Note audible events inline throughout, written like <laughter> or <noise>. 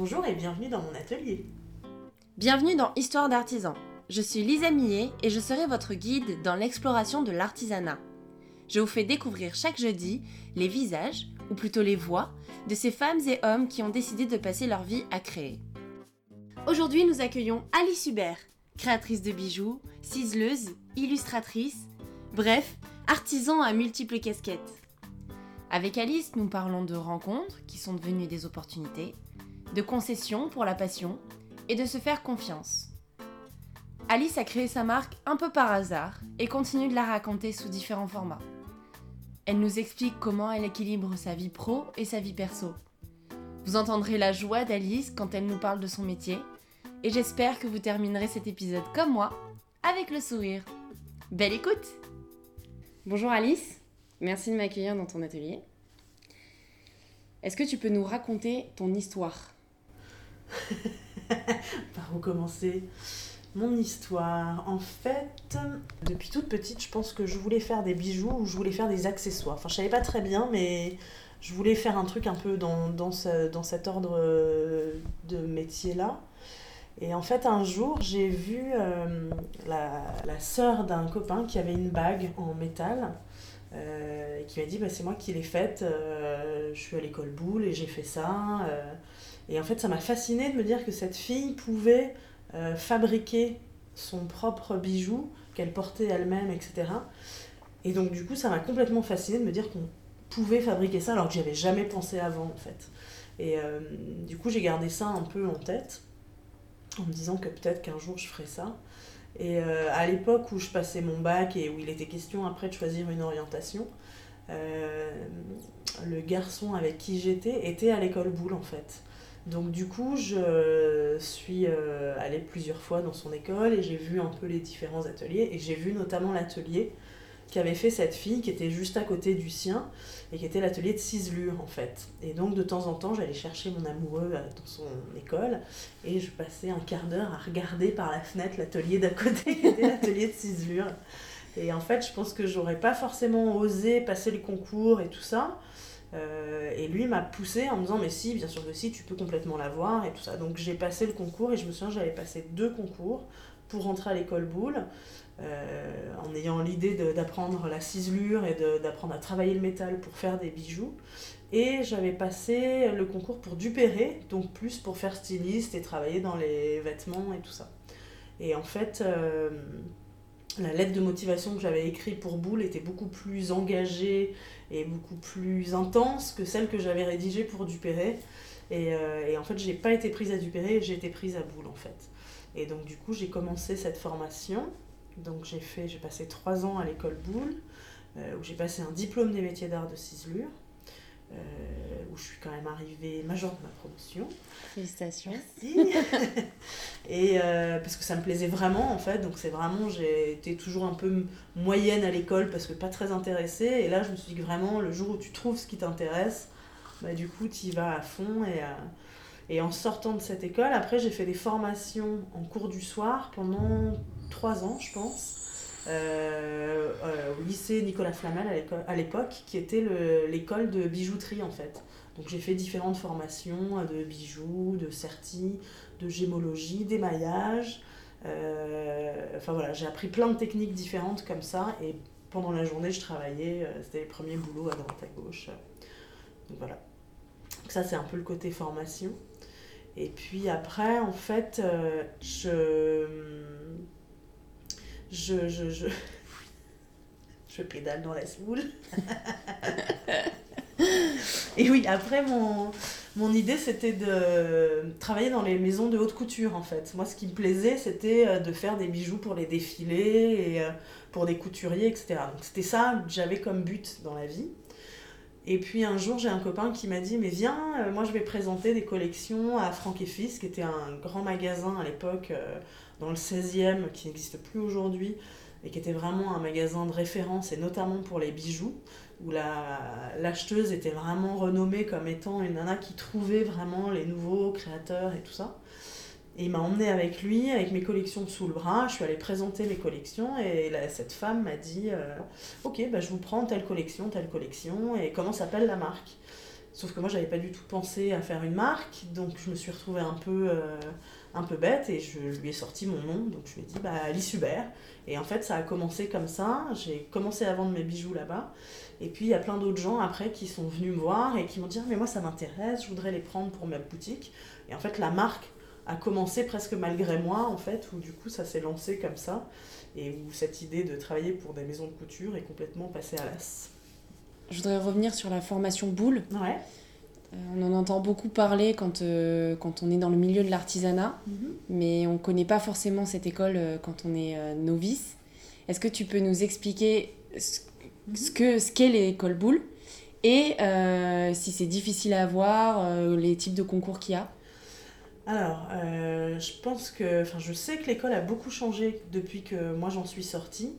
Bonjour et bienvenue dans mon atelier. Bienvenue dans Histoire d'artisan. Je suis Lisa Millet et je serai votre guide dans l'exploration de l'artisanat. Je vous fais découvrir chaque jeudi les visages, ou plutôt les voix, de ces femmes et hommes qui ont décidé de passer leur vie à créer. Aujourd'hui, nous accueillons Alice Hubert, créatrice de bijoux, ciseleuse, illustratrice, bref, artisan à multiples casquettes. Avec Alice, nous parlons de rencontres qui sont devenues des opportunités, de concessions pour la passion et de se faire confiance. Alice a créé sa marque un peu par hasard et continue de la raconter sous différents formats. Elle nous explique comment elle équilibre sa vie pro et sa vie perso. Vous entendrez la joie d'Alice quand elle nous parle de son métier et j'espère que vous terminerez cet épisode comme moi, avec le sourire. Belle écoute Bonjour Alice, merci de m'accueillir dans ton atelier. Est-ce que tu peux nous raconter ton histoire? <laughs> Par où commencer Mon histoire, en fait, depuis toute petite, je pense que je voulais faire des bijoux ou je voulais faire des accessoires. Enfin, je savais pas très bien, mais je voulais faire un truc un peu dans, dans, ce- dans cet ordre euh, de métier-là. Et en fait, un jour, j'ai vu euh, la, la sœur d'un copain qui avait une bague en métal. euh, et qui m'a dit bah, c'est moi qui l'ai faite, je suis à l'école boule et j'ai fait ça. Et en fait, ça m'a fasciné de me dire que cette fille pouvait euh, fabriquer son propre bijou qu'elle portait elle-même, etc. Et donc, du coup, ça m'a complètement fasciné de me dire qu'on pouvait fabriquer ça alors que j'y avais jamais pensé avant, en fait. Et euh, du coup, j'ai gardé ça un peu en tête en me disant que peut-être qu'un jour je ferais ça. Et euh, à l'époque où je passais mon bac et où il était question après de choisir une orientation, le garçon avec qui j'étais était à l'école boule en fait. Donc du coup, je suis euh, allée plusieurs fois dans son école et j'ai vu un peu les différents ateliers et j'ai vu notamment l'atelier qu'avait fait cette fille qui était juste à côté du sien et qui était l'atelier de ciselure en fait. Et donc de temps en temps, j'allais chercher mon amoureux euh, dans son école et je passais un quart d'heure à regarder par la fenêtre l'atelier d'à côté qui était l'atelier de ciselure. Et en fait, je pense que j'aurais pas forcément osé passer le concours et tout ça. Euh, et lui m'a poussé en me disant mais si bien sûr que si tu peux complètement l'avoir et tout ça. Donc j'ai passé le concours et je me souviens j'avais passé deux concours pour rentrer à l'école boule euh, en ayant l'idée d'apprendre la ciselure et d'apprendre à travailler le métal pour faire des bijoux. Et j'avais passé le concours pour Dupéré donc plus pour faire styliste et travailler dans les vêtements et tout ça. Et en fait euh, la lettre de motivation que j'avais écrite pour Boule était beaucoup plus engagée et beaucoup plus intense que celle que j'avais rédigée pour Dupéré. Et, euh, et en fait, j'ai pas été prise à Dupéré, j'ai été prise à Boule en fait. Et donc du coup, j'ai commencé cette formation. Donc j'ai fait, j'ai passé trois ans à l'école Boule, euh, où j'ai passé un diplôme des métiers d'art de ciselure, euh, où je suis quand même arrivée major de ma promotion. Félicitations. Merci. <laughs> et euh, parce que ça me plaisait vraiment en fait, donc c'est vraiment, j'ai été toujours un peu moyenne à l'école parce que pas très intéressée. Et là, je me suis dit que vraiment, le jour où tu trouves ce qui t'intéresse, bah, du coup, tu y vas à fond. Et, euh, et en sortant de cette école, après, j'ai fait des formations en cours du soir pendant trois ans, je pense. Euh, euh, au lycée Nicolas Flamel à l'époque, qui était le- l'école de bijouterie en fait. Donc j'ai fait différentes formations euh, de bijoux, de certi, de gémologie, d'émaillage. Enfin voilà, j'ai appris plein de techniques différentes comme ça et pendant la journée je travaillais, c'était les premiers boulots à droite à gauche. Donc voilà. Donc ça c'est un peu le côté formation. Et puis après en fait je, <laughs> je, pédale dans la semoule. <laughs> Et oui, après, mon, mon idée, c'était de travailler dans les maisons de haute couture, en fait. Moi, ce qui me plaisait, c'était euh, de faire des bijoux pour les défilés et euh, pour des couturiers, etc. C'était ça j'avais comme but dans la vie. Et puis, un jour, j'ai un copain qui m'a dit, mais viens, euh, moi, je vais présenter des collections à Franck et Fils, qui était un grand magasin à l'époque dans le 16e, qui n'existe plus aujourd'hui, et qui était vraiment un magasin de référence, et notamment pour les bijoux où la- l'acheteuse était vraiment renommée comme étant une nana qui trouvait vraiment les nouveaux créateurs et tout ça. Et il m'a emmené avec lui, avec mes collections sous le bras. Je suis allée présenter mes collections et cette femme m'a dit euh, Ok, bah, je vous prends telle collection, telle collection, et comment s'appelle la marque? Sauf que moi, j'avais pas du tout pensé à faire une marque, donc je me suis retrouvée un peu, euh, un peu bête et je lui ai sorti mon nom. Donc je lui ai dit, bah, Alice Hubert. Et en fait, ça a commencé comme ça. J'ai commencé à vendre mes bijoux là-bas. Et puis, il y a plein d'autres gens après qui sont venus me voir et qui m'ont dit, ah, mais moi, ça m'intéresse, je voudrais les prendre pour ma boutique. Et en fait, la marque a commencé presque malgré moi, en fait, où du coup, ça s'est lancé comme ça. Et où cette idée de travailler pour des maisons de couture est complètement passée à l'as. Je voudrais revenir sur la formation boule. Ouais. Euh, on en entend beaucoup parler quand, euh, quand on est dans le milieu de l'artisanat, Mhm. mais on ne connaît pas forcément cette école euh, quand on est euh, novice. Est-ce que tu peux nous expliquer ce, ce que ce qu'est l'école boule et si c'est difficile à avoir, les types de concours qu'il y a? Alors, je pense que, enfin, je sais que l'école a beaucoup changé depuis que moi j'en suis sortie.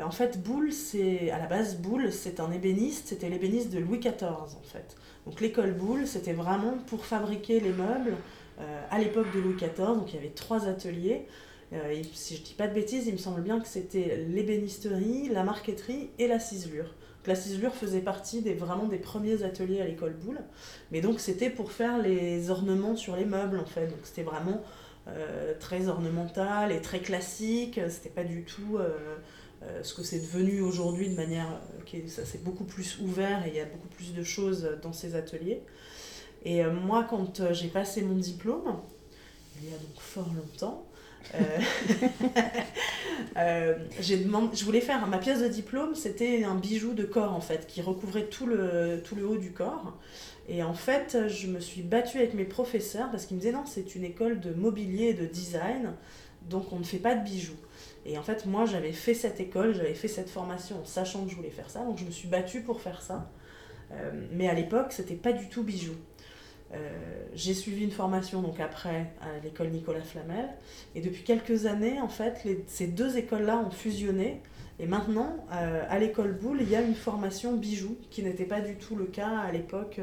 En fait, Boulle, c'est à la base Boulle, c'est un ébéniste, c'était l'ébéniste de Louis XIV en fait. Donc l'école Boulle, c'était vraiment pour fabriquer les meubles euh, à l'époque de Louis XIV. Donc il y avait trois ateliers. Euh, si je dis pas de bêtises, il me semble bien que c'était l'ébénisterie, la marqueterie et la ciselure. La ciselure faisait partie des, vraiment des premiers ateliers à l'école Boulle. Mais donc c'était pour faire les ornements sur les meubles en fait. Donc c'était vraiment euh, très ornemental et très classique. C'était pas du tout euh, ce que c'est devenu aujourd'hui de manière euh, qui ça c'est beaucoup plus ouvert et il y a beaucoup plus de choses dans ces ateliers. Et euh, moi quand j'ai passé mon diplôme, il y a donc fort longtemps, <laughs> demandé, je voulais faire ma pièce de diplôme, c'était un bijou de corps en fait, qui recouvrait tout le, tout le haut du corps. Et en fait, je me suis battue avec mes professeurs parce qu'ils me disaient non, c'est une école de mobilier et de design, donc on ne fait pas de bijoux. Et en fait, moi, j'avais fait cette école, j'avais fait cette formation en sachant que je voulais faire ça, donc je me suis battue pour faire ça. Euh, mais à l'époque, c'était pas du tout bijoux. Euh, j'ai suivi une formation donc après à l'école Nicolas Flamel et depuis quelques années en fait ces deux écoles-là ont fusionné et maintenant euh, à l'école Boulle il y a une formation bijoux qui n'était pas du tout le cas à l'époque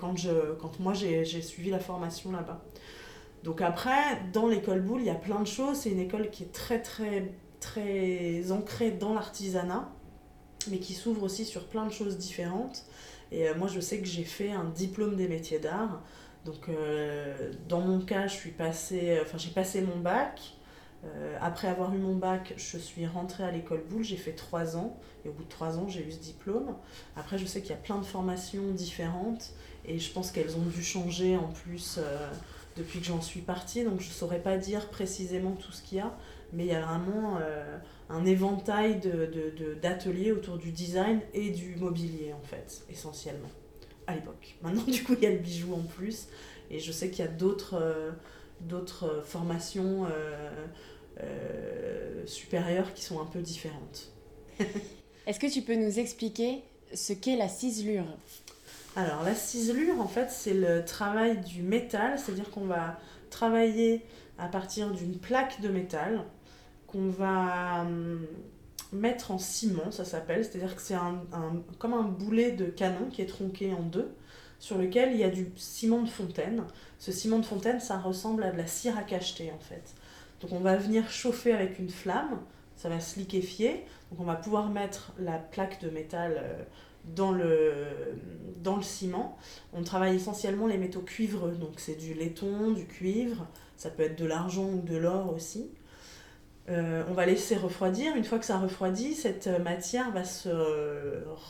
quand, quand moi j'ai suivi la formation là-bas. Donc après dans l'école Boulle il y a plein de choses, c'est une école qui est très très très ancrée dans l'artisanat mais qui s'ouvre aussi sur plein de choses différentes. Et euh, moi, je sais que j'ai fait un diplôme des métiers d'art. Donc, euh, dans mon cas, je suis passée, enfin, j'ai passé mon bac. Euh, après avoir eu mon bac, je suis rentrée à l'école Boulle. J'ai fait trois ans. Et au bout de trois ans, j'ai eu ce diplôme. Après, je sais qu'il y a plein de formations différentes. Et je pense qu'elles ont dû changer en plus depuis que j'en suis partie. Donc, je ne saurais pas dire précisément tout ce qu'il y a. Mais il y a vraiment euh, un éventail de, de- de- d'ateliers autour du design et du mobilier, en fait, essentiellement, à l'époque. Maintenant, <laughs> du coup, il y a le bijou en plus, et je sais qu'il y a d'autres, euh, euh, formations supérieures qui sont un peu différentes. <laughs> Est-ce que tu peux nous expliquer ce qu'est la ciselure? Alors, la ciselure, en fait, c'est le travail du métal, c'est-à-dire qu'on va travailler à partir d'une plaque de métal qu'on va hum, mettre en ciment, ça s'appelle, c'est-à-dire que c'est comme un boulet de canon qui est tronqué en deux, sur lequel il y a du ciment de fontaine. Ce ciment de fontaine, ça ressemble à de la cire à cacheter, en fait. Donc on va venir chauffer avec une flamme, ça va se liquéfier, donc on va pouvoir mettre la plaque de métal euh, dans le, dans ciment. On travaille essentiellement les métaux cuivreux, donc c'est du laiton, du cuivre, ça peut être de l'argent ou de l'or aussi. Euh, on va laisser refroidir. Une fois que ça refroidit, cette matière va se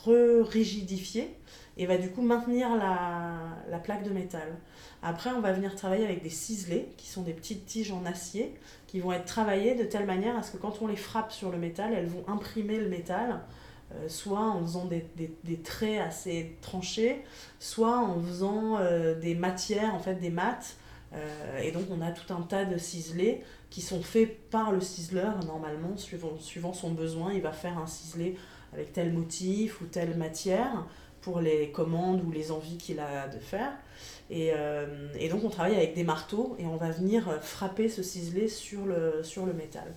re-rigidifier et va du coup maintenir la, la plaque de métal. Après, on va venir travailler avec des ciselés, qui sont des petites tiges en acier, qui vont être travaillées de telle manière à ce que quand on les frappe sur le métal, elles vont imprimer le métal, euh, soit en faisant des, des- des traits assez tranchés, soit en faisant euh, des matières, en fait des mattes. Euh, et donc on a tout un tas de ciselés qui sont faits par le ciseleur normalement, suivant, suivant son besoin. Il va faire un ciselé avec tel motif ou telle matière pour les commandes ou les envies qu'il a de faire. Et, et donc on travaille avec des marteaux et on va venir frapper ce ciselé sur le, sur le métal.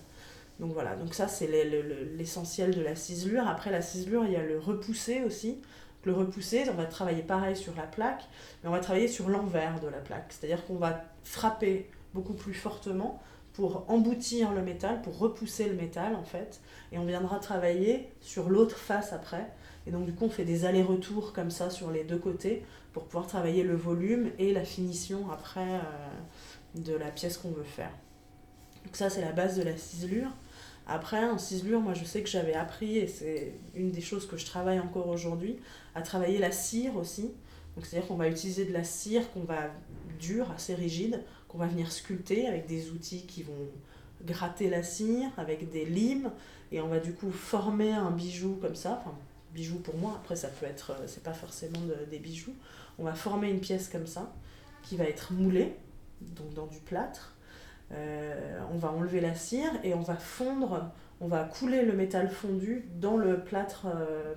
Donc voilà, donc ça c'est le- le- le- l'essentiel de la ciselure. Après la ciselure, il y a le repousser aussi. Le repousser, on va travailler pareil sur la plaque, mais on va travailler sur l'envers de la plaque. C'est-à-dire qu'on va frapper beaucoup plus fortement pour emboutir le métal, pour repousser le métal en fait. Et on viendra travailler sur l'autre face après. Et donc du coup on fait des allers-retours comme ça sur les deux côtés pour pouvoir travailler le volume et la finition après euh, de la pièce qu'on veut faire. Donc ça c'est la base de la ciselure. Après en ciselure, moi je sais que j'avais appris, et c'est une des choses que je travaille encore aujourd'hui, à travailler la cire aussi. Donc c'est-à-dire qu'on va utiliser de la cire qu'on va dure, assez rigide, qu'on va venir sculpter avec des outils qui vont gratter la cire, avec des limes, et on va du coup former un bijou comme ça, enfin bijou pour moi, après ça peut être, euh, c'est pas forcément des bijoux, on va former une pièce comme ça, qui va être moulée, donc dans du plâtre, euh, on va enlever la cire et on va fondre, on va couler le métal fondu dans le plâtre, euh,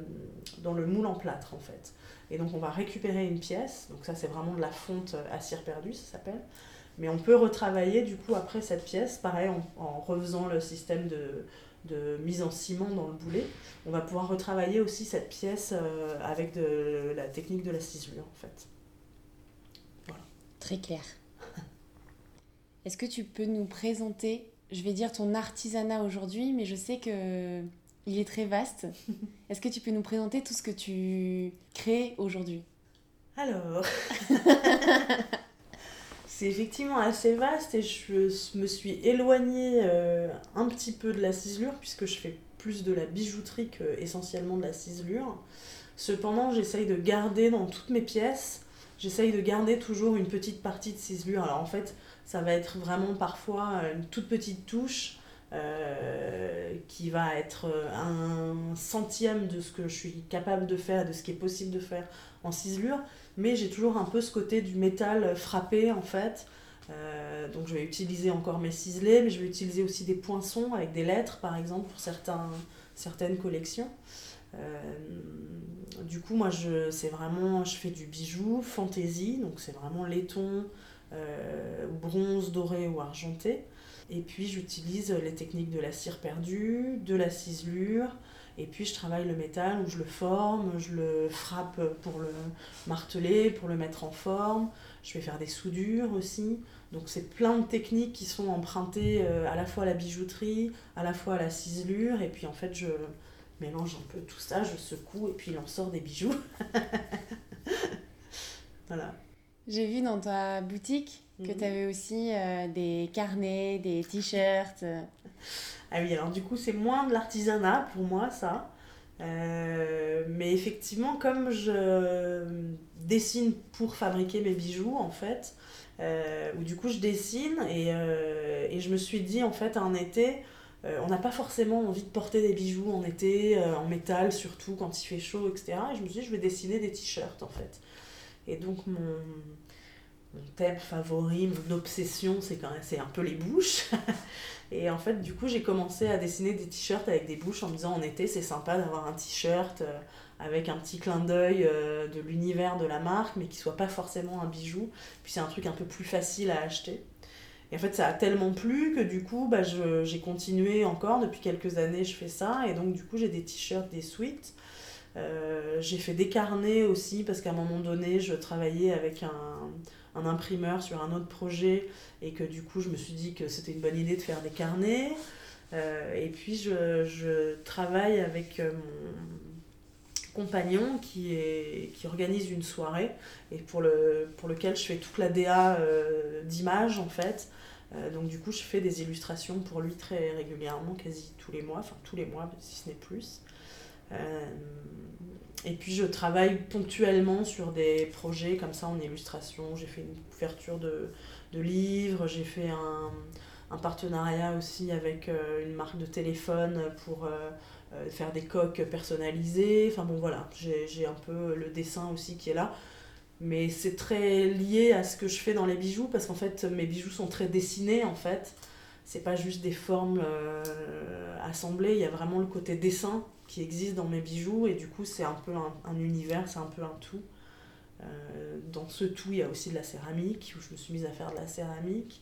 dans le moule en plâtre en fait. Et donc on va récupérer une pièce, donc ça c'est vraiment de la fonte à cire perdue, ça s'appelle. Mais on peut retravailler du coup après cette pièce, pareil en, refaisant le système de, de, mise en ciment dans le boulet. On va pouvoir retravailler aussi cette pièce euh, avec de, la technique de la ciselure en fait. Voilà. Très clair. Est-ce que tu peux nous présenter, je vais dire ton artisanat aujourd'hui, mais je sais que il est très vaste. <laughs> Est-ce que tu peux nous présenter tout ce que tu crées aujourd'hui? Alors, <laughs> c'est effectivement assez vaste et je me suis éloignée euh, un petit peu de la ciselure puisque je fais plus de la bijouterie que essentiellement de la ciselure. Cependant, j'essaye de garder dans toutes mes pièces, j'essaye de garder toujours une petite partie de ciselure. Alors en fait, ça va être vraiment parfois une toute petite touche euh, qui va être un centième de ce que je suis capable de faire, de ce qui est possible de faire en ciselure, mais j'ai toujours un peu ce côté du métal frappé en fait. Euh, donc je vais utiliser encore mes ciselés, mais je vais utiliser aussi des poinçons avec des lettres par exemple pour certaines collections. Euh, du coup, moi, je, c'est vraiment, je fais du bijou, fantaisie, donc c'est vraiment laiton, bronze, doré ou argenté. Et puis j'utilise les techniques de la cire perdue, de la ciselure, et puis je travaille le métal où je le forme, je le frappe pour le marteler, pour le mettre en forme. Je vais faire des soudures aussi. Donc c'est plein de techniques qui sont empruntées euh, à la fois à la bijouterie, à la fois à la ciselure, et puis en fait je mélange un peu tout ça, je secoue, et puis il en sort des bijoux. <laughs> voilà. J'ai vu dans ta boutique que mhm. tu avais aussi euh, des carnets, des t-shirts. Ah oui, alors du coup, c'est moins de l'artisanat pour moi, ça. Euh, mais effectivement, comme je dessine pour fabriquer mes bijoux, en fait, euh, ou du coup, je dessine et, et, je me suis dit, en fait, en été, on n'a pas forcément envie de porter des bijoux en été, en métal surtout quand il fait chaud, etc. Et je me suis dit, je vais dessiner des t-shirts, en fait. Et donc, mon thème favori, mon obsession, c'est quand c'est un peu les bouches. <laughs> et en fait, du coup, j'ai commencé à dessiner des t-shirts avec des bouches en me disant en été, c'est sympa d'avoir un t-shirt euh, avec un petit clin d'œil euh, de l'univers de la marque, mais qui soit pas forcément un bijou. Puis c'est un truc un peu plus facile à acheter. Et en fait, ça a tellement plu que du coup, bah, j'ai continué encore. Depuis quelques années, je fais ça. Et donc, du coup, j'ai des t-shirts, des suites. Euh, j'ai fait des carnets aussi parce qu'à un moment donné, je travaillais avec un un imprimeur sur un autre projet et que du coup je me suis dit que c'était une bonne idée de faire des carnets. Euh, et puis je, je, travaille avec euh, mon compagnon qui, est, qui organise une soirée et pour, le, pour lequel je fais toute la DA d'images en fait. donc du coup je fais des illustrations pour lui très régulièrement, quasi tous les mois, enfin tous les mois si ce n'est plus. Et puis je travaille ponctuellement sur des projets comme ça en illustration. J'ai fait une couverture de, de livres, j'ai fait un, un, partenariat aussi avec euh, une marque de téléphone pour euh, euh, faire des coques personnalisées. Enfin bon voilà, j'ai un peu le dessin aussi qui est là. Mais c'est très lié à ce que je fais dans les bijoux parce qu'en fait mes bijoux sont très dessinés en fait. C'est pas juste des formes assemblées, il y a vraiment le côté dessin qui existe dans mes bijoux et du coup c'est un peu un, univers, c'est un peu un tout. Euh, dans ce tout, il y a aussi de la céramique, où je me suis mise à faire de la céramique.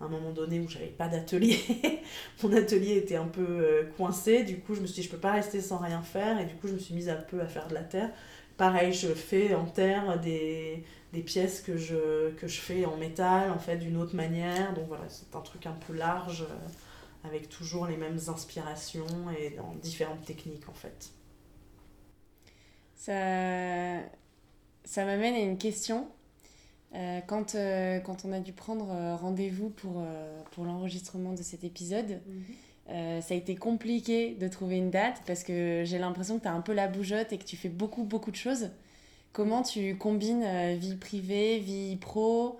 À un moment donné où j'avais pas d'atelier, <laughs> mon atelier était un peu euh, coincé, du coup je me suis dit je peux pas rester sans rien faire et du coup je me suis mise un peu à faire de la terre. Pareil, je fais en terre des, des pièces que je, que je fais en métal en fait d'une autre manière, donc voilà, c'est un truc un peu large. Euh, avec toujours les mêmes inspirations et dans différentes techniques en fait. Ça, ça m'amène à une question. Euh, quand, euh, quand on a dû prendre euh, rendez-vous pour, pour l'enregistrement de cet épisode, mhm. ça a été compliqué de trouver une date parce que j'ai l'impression que tu as un peu la bougeotte et que tu fais beaucoup, beaucoup de choses. Comment tu combines vie privée, vie pro,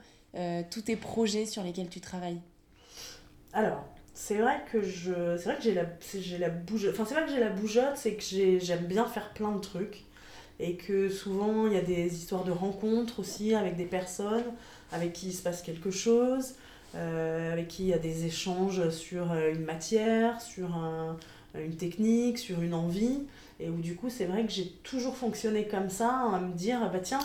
tous tes projets sur lesquels tu travailles? Alors, c'est vrai que je c'est vrai que j'ai la j'ai la bougeotte enfin c'est vrai que j'ai la bougeotte c'est que j'aime bien faire plein de trucs. Et que souvent il y a des histoires de rencontres aussi avec des personnes avec qui il se passe quelque chose, euh, avec qui il y a des échanges sur euh, une matière, sur une technique, sur une envie, et où du coup c'est vrai que j'ai toujours fonctionné comme ça, à me dire bah tiens,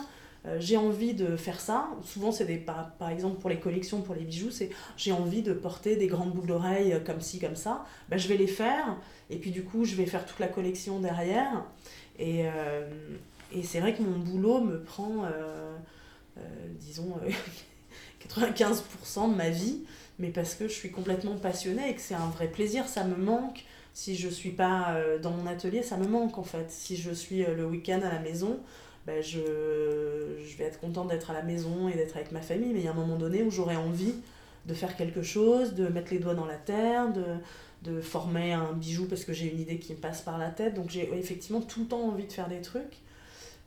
euh, j'ai envie de faire ça. Souvent, c'est par, par, exemple pour les collections, pour les bijoux, c'est j'ai envie de porter des grandes boucles d'oreilles comme ci, comme ça. Bah, je vais les faire et puis du coup, je vais faire toute la collection derrière. Et, euh, et c'est vrai que mon boulot me prend, euh, euh, disons, <laughs> 95% de ma vie, mais parce que je suis complètement passionnée et que c'est un vrai plaisir. Ça me manque. Si je suis pas dans mon atelier, ça me manque en fait. Si je suis le week-end à la maison, ben je, je vais être contente d'être à la maison et d'être avec ma famille, mais il y a un moment donné où j'aurais envie de faire quelque chose, de mettre les doigts dans la terre, de, de former un bijou parce que j'ai une idée qui me passe par la tête. Donc j'ai effectivement tout le temps envie de faire des trucs.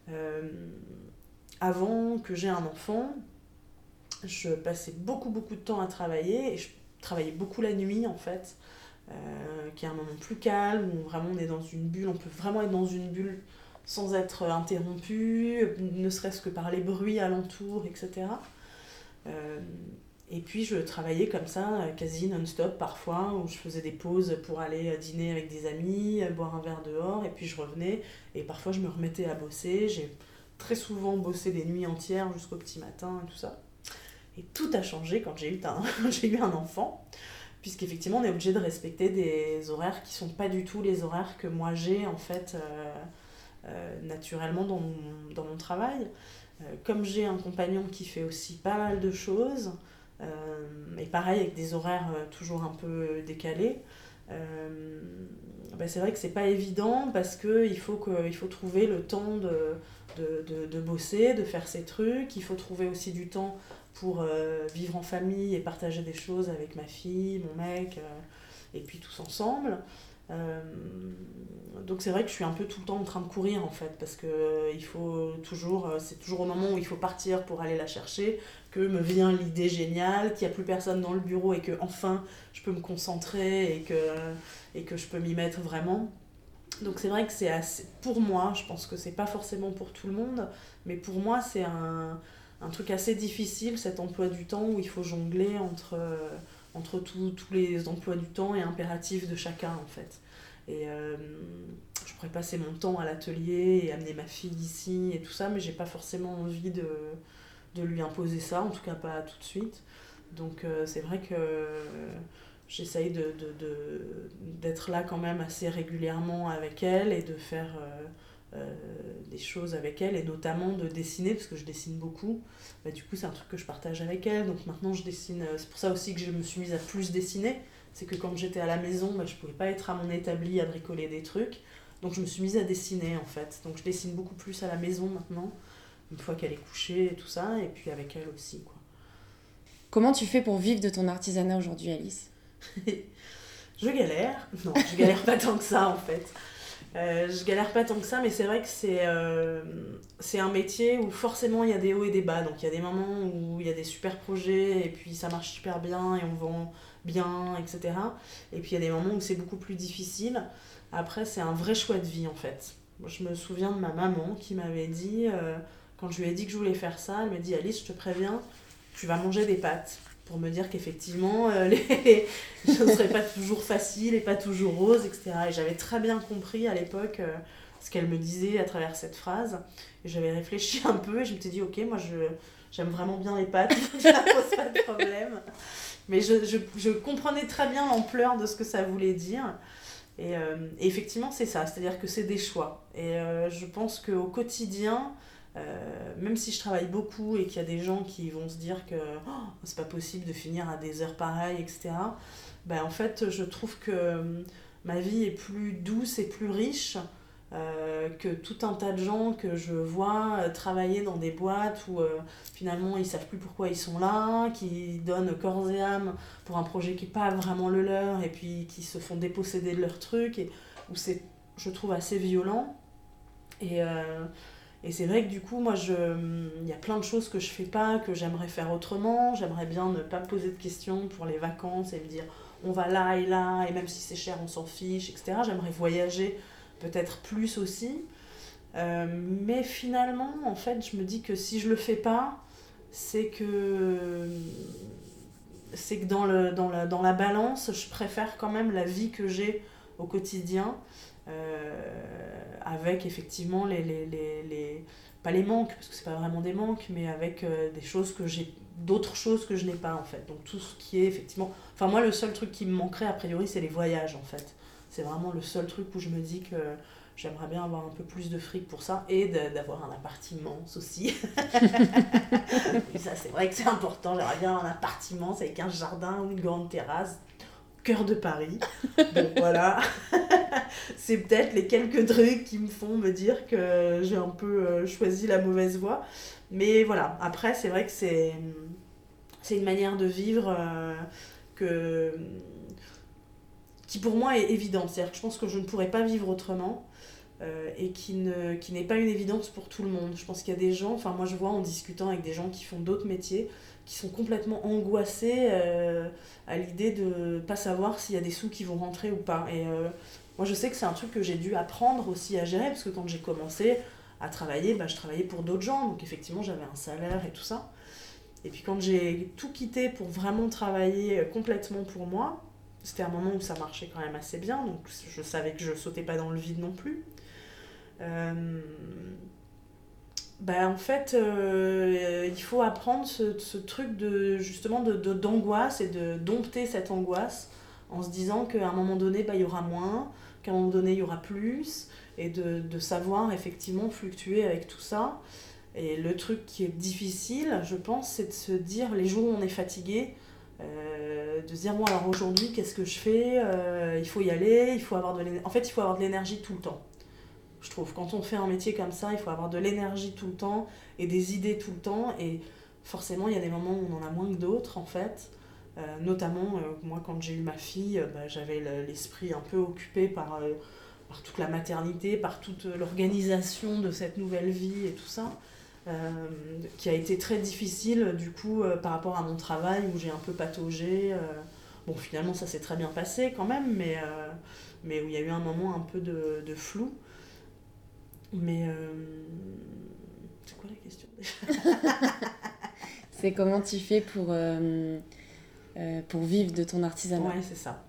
Euh, avant que j'ai un enfant, je passais beaucoup beaucoup de temps à travailler et je travaillais beaucoup la nuit en fait, euh, qui est un moment plus calme où vraiment on est dans une bulle, on peut vraiment être dans une bulle sans être interrompu, ne serait-ce que par les bruits alentours, etc. Et puis je travaillais comme ça, euh, quasi non-stop parfois, où je faisais des pauses pour aller euh, dîner avec des amis, euh, boire un verre dehors, et puis je revenais, et parfois je me remettais à bosser. J'ai très souvent bossé des nuits entières jusqu'au petit matin et tout ça. Et tout a changé quand j'ai eu, un, <laughs> eu un enfant, puisqu'effectivement on est obligé de respecter des horaires qui sont pas du tout les horaires que moi j'ai en fait naturellement dans mon, dans mon travail. comme j'ai un compagnon qui fait aussi pas mal de choses, euh, et pareil, avec des horaires euh, toujours un peu décalés. Euh, ben c'est vrai que c'est pas évident parce qu'il faut, faut trouver le temps de, de, de, bosser, de faire ses trucs. Il faut trouver aussi du temps pour vivre en famille et partager des choses avec ma fille, mon mec, et puis tous ensemble. Euh, donc c'est vrai que je suis un peu tout le temps en train de courir en fait parce que euh, il faut toujours euh, c'est toujours au moment où il faut partir pour aller la chercher que me vient l'idée géniale qu'il n'y a plus personne dans le bureau et que enfin je peux me concentrer et que et que je peux m'y mettre vraiment. Donc c'est vrai que c'est assez pour moi je pense que c'est pas forcément pour tout le monde mais pour moi c'est un, un truc assez difficile cet emploi du temps où il faut jongler entre entre tous les emplois du temps et impératifs de chacun en fait. Et euh, je pourrais passer mon temps à l'atelier et amener ma fille ici et tout ça, mais j'ai pas forcément envie de, de, lui imposer ça, en tout cas pas tout de suite. Donc euh, c'est vrai que j'essaye d'être de, de, là quand même assez régulièrement avec elle et de faire euh, des choses avec elle et notamment de dessiner parce que je dessine beaucoup. Bah, du coup, c'est un truc que je partage avec elle. Donc maintenant, je dessine. Euh, c'est pour ça aussi que je me suis mise à plus dessiner. C'est que quand j'étais à la maison, bah, je pouvais pas être à mon établi à bricoler des trucs. Donc je me suis mise à dessiner en fait. Donc je dessine beaucoup plus à la maison maintenant, une fois qu'elle est couchée et tout ça, et puis avec elle aussi. Quoi. Comment tu fais pour vivre de ton artisanat aujourd'hui, Alice? <laughs> Je galère. Non, je galère pas tant que ça en fait. Euh, je galère pas tant que ça, mais c'est vrai que c'est euh, c'est un métier où forcément il y a des hauts et des bas. Donc il y a des moments où il y a des super projets et puis ça marche super bien et on vend bien, etc. Et puis il y a des moments où c'est beaucoup plus difficile. Après, c'est un vrai choix de vie en fait. Je me souviens de ma maman qui m'avait dit, euh, quand je lui ai dit que je voulais faire ça, elle m'a dit Alice, je te préviens, tu vas manger des pâtes pour me dire qu'effectivement, euh, <laughs> les... ce ne serait pas toujours facile et pas toujours rose, etc. Et j'avais très bien compris à l'époque euh, ce qu'elle me disait à travers cette phrase. Et j'avais réfléchi un peu et je me suis dit, ok, moi j'aime vraiment bien les pâtes, <laughs> ça pose pas de problème. Mais je, je, je, comprenais très bien l'ampleur de ce que ça voulait dire. Et, euh, et effectivement, c'est ça, c'est-à-dire que c'est des choix. Et je pense qu'au quotidien, euh, même si je travaille beaucoup et qu'il y a des gens qui vont se dire que oh, c'est pas possible de finir à des heures pareilles, etc., ben, en fait, je trouve que euh, ma vie est plus douce et plus riche euh, que tout un tas de gens que je vois travailler dans des boîtes où finalement ils savent plus pourquoi ils sont là, qui donnent corps et âme pour un projet qui n'est pas vraiment le leur et puis qui se font déposséder de leur truc et où c'est, je trouve, assez violent. Et, et c'est vrai que du coup, moi, il y a plein de choses que je fais pas, que j'aimerais faire autrement. J'aimerais bien ne pas poser de questions pour les vacances et me dire on va là et là, et même si c'est cher, on s'en fiche, etc. J'aimerais voyager peut-être plus aussi. Euh, mais finalement, en fait, je me dis que si je le fais pas, c'est que c'est que dans, le, dans, la, dans la balance, je préfère quand même la vie que j'ai au quotidien, avec effectivement les, les, les, les, pas les manques, parce que c'est pas vraiment des manques, mais avec euh, des choses que j'ai, d'autres choses que je n'ai pas en fait. Donc tout ce qui est effectivement, enfin moi le seul truc qui me manquerait a priori c'est les voyages en fait. C'est vraiment le seul truc où je me dis que j'aimerais bien avoir un peu plus de fric pour ça et d'avoir un appartement aussi. <laughs> ça, c'est vrai que c'est important. J'aimerais bien un appartement avec un jardin ou une grande terrasse cœur de Paris. Donc voilà, <laughs> c'est peut-être les quelques trucs qui me font me dire que j'ai un peu euh, choisi la mauvaise voie. Mais voilà, après c'est vrai que c'est une manière de vivre euh, qui pour moi est évidente. C'est-à-dire que je pense que je ne pourrais pas vivre autrement euh, et qui, qui n'est pas une évidence pour tout le monde. Je pense qu'il y a des gens, enfin moi je vois en discutant avec des gens qui font d'autres métiers, qui sont complètement angoissés euh, à l'idée de pas savoir s'il y a des sous qui vont rentrer ou pas. Et euh, moi je sais que c'est un truc que j'ai dû apprendre aussi à gérer, parce que quand j'ai commencé à travailler, bah, je travaillais pour d'autres gens, donc effectivement j'avais un salaire et tout ça. Et puis quand j'ai tout quitté pour vraiment travailler complètement pour moi, c'était un moment où ça marchait quand même assez bien, donc je savais que je sautais pas dans le vide non plus. Euh, ben en fait, euh, il faut apprendre ce, ce, truc de justement de, d'angoisse et de dompter cette angoisse en se disant qu'à un moment donné, ben, il y aura moins, qu'à un moment donné, il y aura plus, et de, de, savoir effectivement fluctuer avec tout ça. Et le truc qui est difficile, je pense, c'est de se dire les jours où on est fatigué, euh, de se dire, bon, alors aujourd'hui, qu'est-ce que je fais? Euh, Il faut y aller, il faut avoir de. En fait, il faut avoir de l'énergie tout le temps. Je trouve, quand on fait un métier comme ça, il faut avoir de l'énergie tout le temps et des idées tout le temps. Et forcément, il y a des moments où on en a moins que d'autres, en fait. Euh, notamment, moi, quand j'ai eu ma fille, bah, j'avais l'esprit un peu occupé par, toute la maternité, par toute l'organisation de cette nouvelle vie et tout ça. Euh, qui a été très difficile du coup euh, par rapport à mon travail où j'ai un peu pataugé. Euh. bon, finalement, ça s'est très bien passé quand même, mais, mais où il y a eu un moment un peu de flou. Mais c'est quoi la question <laughs> C'est comment tu fais pour, pour vivre de ton artisanat? Ouais, c'est ça.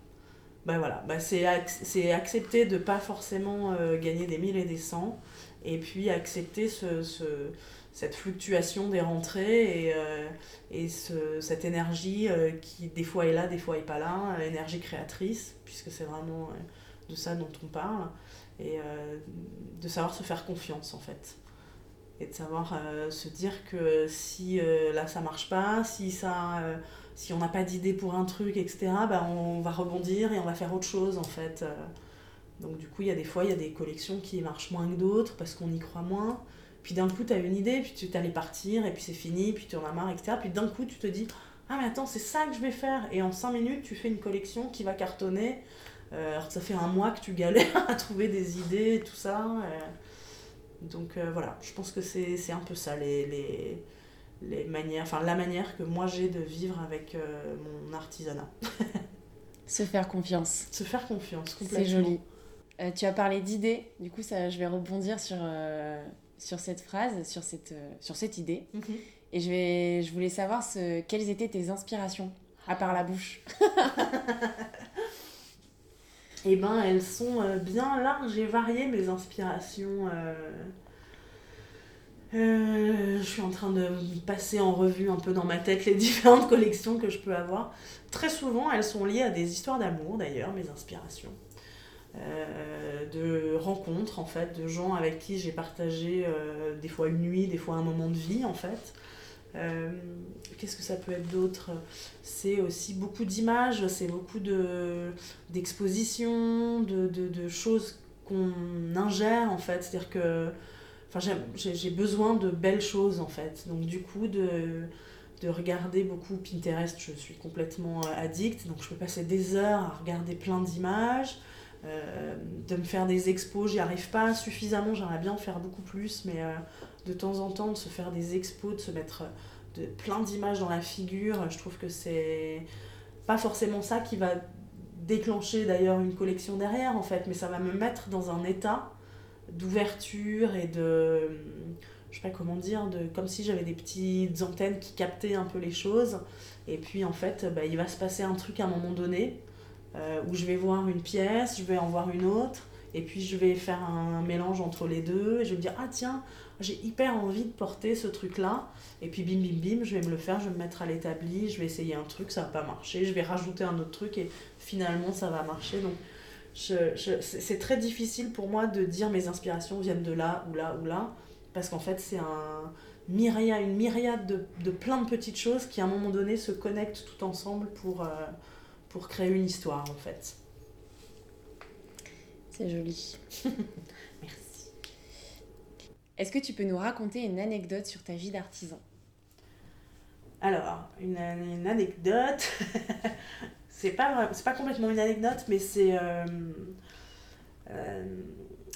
Ben voilà, ben c'est, c'est accepter de pas forcément gagner des mille et des cents, et puis accepter ce, ce, cette fluctuation des rentrées et, euh, et ce, cette énergie euh, qui des fois est là, des fois est pas là, euh, énergie créatrice, puisque c'est vraiment de ça dont on parle, et de savoir se faire confiance en fait. Et de savoir se dire que si là ça marche pas, si, ça, si on n'a pas d'idée pour un truc, etc., bah, on va rebondir et on va faire autre chose en fait. Donc du coup, il y a des fois, il y a des collections qui marchent moins que d'autres parce qu'on y croit moins. Puis d'un coup, tu as une idée, puis tu t'allais partir, et puis c'est fini, puis tu en as marre, etc. Puis d'un coup, tu te dis Ah, mais attends, c'est ça que je vais faire. Et en 5 minutes, tu fais une collection qui va cartonner. Euh, alors que ça fait un mois que tu galères <laughs> à trouver des idées et tout ça. Euh. donc euh, voilà, je pense que c'est un peu ça, les, les, les manières, enfin la manière que moi j'ai de vivre avec mon artisanat. <laughs> Se faire confiance. Se faire confiance, complètement. C'est joli. tu as parlé d'idées, du coup ça, je vais rebondir sur sur cette phrase, sur cette, euh, sur cette idée. Mhm. Et je, vais, je voulais savoir ce, quelles étaient tes inspirations, à part la bouche? <laughs> eh ben, elles sont euh, bien larges et variées, mes inspirations. Euh, je suis en train de passer en revue un peu dans ma tête les <laughs> différentes collections que je peux avoir. Très souvent, elles sont liées à des histoires d'amour, d'ailleurs, mes inspirations. Euh, de rencontres en fait, de gens avec qui j'ai partagé euh, des fois une nuit, des fois un moment de vie en fait. Qu'est-ce que ça peut être d'autre? C'est aussi beaucoup d'images, c'est beaucoup d'expositions, de, de, de, choses qu'on ingère en fait. C'est-à-dire que enfin, j'ai besoin de belles choses en fait. Donc du coup, de, de regarder beaucoup Pinterest, je suis complètement euh, addict. Donc je peux passer des heures à regarder plein d'images. Euh, de me faire des expos, j'y arrive pas suffisamment, j'aimerais bien en faire beaucoup plus, mais euh, de temps en temps, de se faire des expos, de se mettre plein d'images dans la figure, je trouve que c'est pas forcément ça qui va déclencher d'ailleurs une collection derrière en fait, mais ça va me mettre dans un état d'ouverture et de je sais pas comment dire de comme si j'avais des petites antennes qui captaient un peu les choses. Et puis en fait bah, il va se passer un truc à un moment donné euh, où je vais voir une pièce je vais en voir une autre et puis je vais faire un mélange entre les deux et je vais me dire ah tiens j'ai hyper envie de porter ce truc là et puis bim bim bim je vais me le faire je vais me mettre à l'établi je vais essayer un truc ça va pas marcher je vais rajouter un autre truc et finalement ça va marcher donc c'est très difficile pour moi de dire mes inspirations viennent de là ou là ou là, parce qu'en fait c'est un myriade, une myriade de, de, plein de petites choses qui à un moment donné se connectent tout ensemble pour, euh, pour créer une histoire en fait. C'est joli. <laughs> Est-ce que tu peux nous raconter une anecdote sur ta vie d'artisan? Alors, une, anecdote. <laughs> c'est pas, pas complètement une anecdote, mais c'est. Euh, euh,